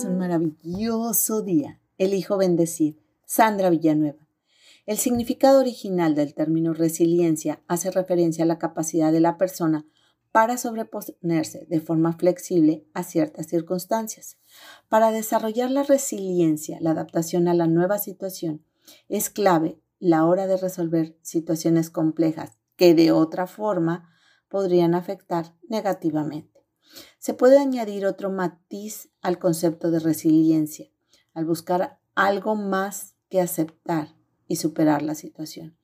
es un maravilloso día. Elijo bendecir. Sandra Villanueva. El significado original del término resiliencia hace referencia a la capacidad de la persona para sobreponerse de forma flexible a ciertas circunstancias. Para desarrollar la resiliencia, la adaptación a la nueva situación, es clave la hora de resolver situaciones complejas que de otra forma podrían afectar negativamente. Se puede añadir otro matiz al concepto de resiliencia, al buscar algo más que aceptar y superar la situación.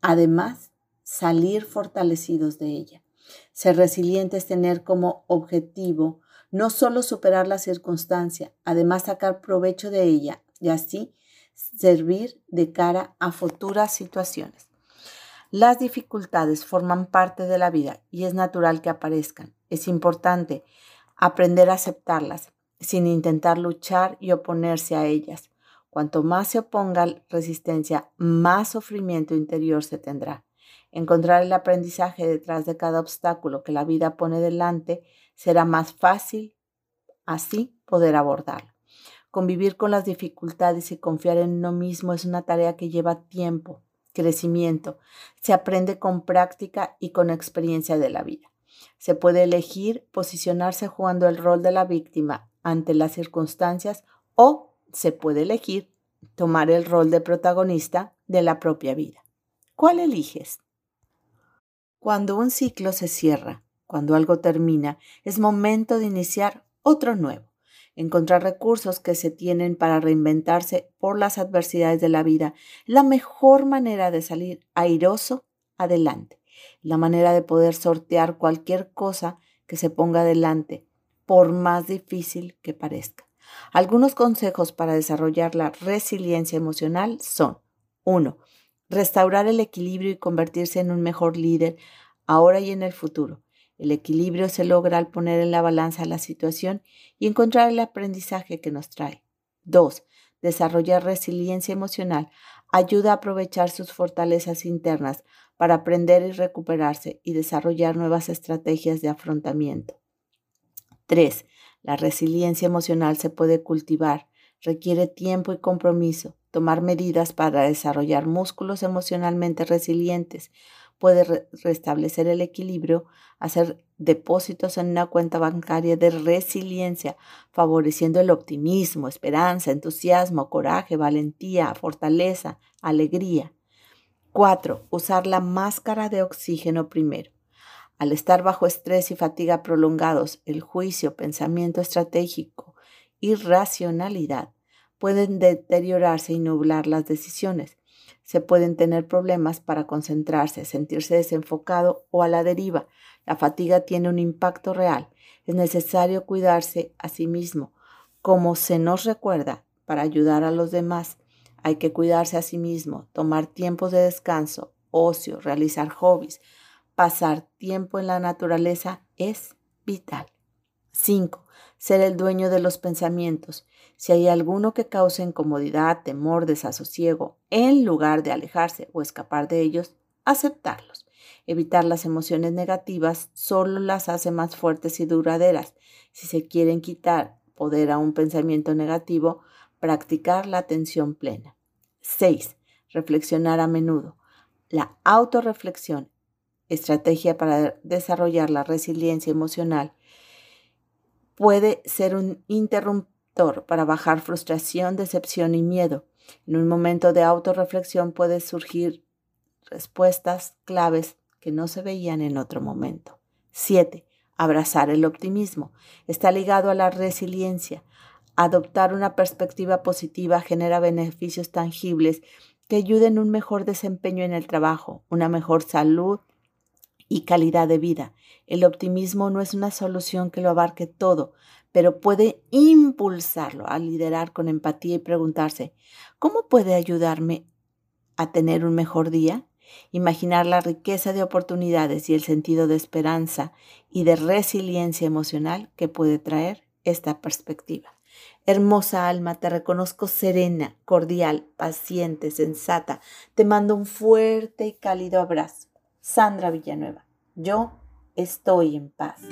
Además, salir fortalecidos de ella. Ser resiliente es tener como objetivo no solo superar la circunstancia, además sacar provecho de ella y así servir de cara a futuras situaciones. Las dificultades forman parte de la vida y es natural que aparezcan. Es importante aprender a aceptarlas sin intentar luchar y oponerse a ellas. Cuanto más se oponga resistencia, más sufrimiento interior se tendrá. Encontrar el aprendizaje detrás de cada obstáculo que la vida pone delante será más fácil así poder abordarlo. Convivir con las dificultades y confiar en uno mismo es una tarea que lleva tiempo, crecimiento. Se aprende con práctica y con experiencia de la vida. Se puede elegir posicionarse jugando el rol de la víctima ante las circunstancias o se puede elegir tomar el rol de protagonista de la propia vida. ¿Cuál eliges? Cuando un ciclo se cierra, cuando algo termina, es momento de iniciar otro nuevo encontrar recursos que se tienen para reinventarse por las adversidades de la vida, la mejor manera de salir airoso adelante, la manera de poder sortear cualquier cosa que se ponga adelante, por más difícil que parezca. Algunos consejos para desarrollar la resiliencia emocional son 1. Restaurar el equilibrio y convertirse en un mejor líder ahora y en el futuro. El equilibrio se logra al poner en la balanza la situación y encontrar el aprendizaje que nos trae. 2. Desarrollar resiliencia emocional ayuda a aprovechar sus fortalezas internas para aprender y recuperarse y desarrollar nuevas estrategias de afrontamiento. 3. La resiliencia emocional se puede cultivar, requiere tiempo y compromiso, tomar medidas para desarrollar músculos emocionalmente resilientes, puede restablecer el equilibrio, hacer depósitos en una cuenta bancaria de resiliencia, favoreciendo el optimismo, esperanza, entusiasmo, coraje, valentía, fortaleza, alegría. 4. Usar la máscara de oxígeno primero. Al estar bajo estrés y fatiga prolongados, el juicio, pensamiento estratégico y racionalidad pueden deteriorarse y nublar las decisiones se pueden tener problemas para concentrarse, sentirse desenfocado o a la deriva. La fatiga tiene un impacto real. Es necesario cuidarse a sí mismo. Como se nos recuerda, para ayudar a los demás, hay que cuidarse a sí mismo, tomar tiempos de descanso, ocio, realizar hobbies, pasar tiempo en la naturaleza es vital. 5 ser el dueño de los pensamientos. Si hay alguno que cause incomodidad, temor, desasosiego, en lugar de alejarse o escapar de ellos, aceptarlos. Evitar las emociones negativas solo las hace más fuertes y duraderas. Si se quieren quitar poder a un pensamiento negativo, practicar la atención plena. 6. Reflexionar a menudo. La autorreflexión, estrategia para desarrollar la resiliencia emocional, puede ser un interruptor para bajar frustración, decepción y miedo. En un momento de autorreflexión puede surgir respuestas claves que no se veían en otro momento. 7. Abrazar el optimismo. Está ligado a la resiliencia. Adoptar una perspectiva positiva genera beneficios tangibles que ayuden un mejor desempeño en el trabajo, una mejor salud y calidad de vida. El optimismo no es una solución que lo abarque todo, pero puede impulsarlo a liderar con empatía y preguntarse, ¿cómo puede ayudarme a tener un mejor día? Imaginar la riqueza de oportunidades y el sentido de esperanza y de resiliencia emocional que puede traer esta perspectiva. Hermosa alma, te reconozco serena, cordial, paciente, sensata. Te mando un fuerte y cálido abrazo. Sandra Villanueva. Yo estoy en paz.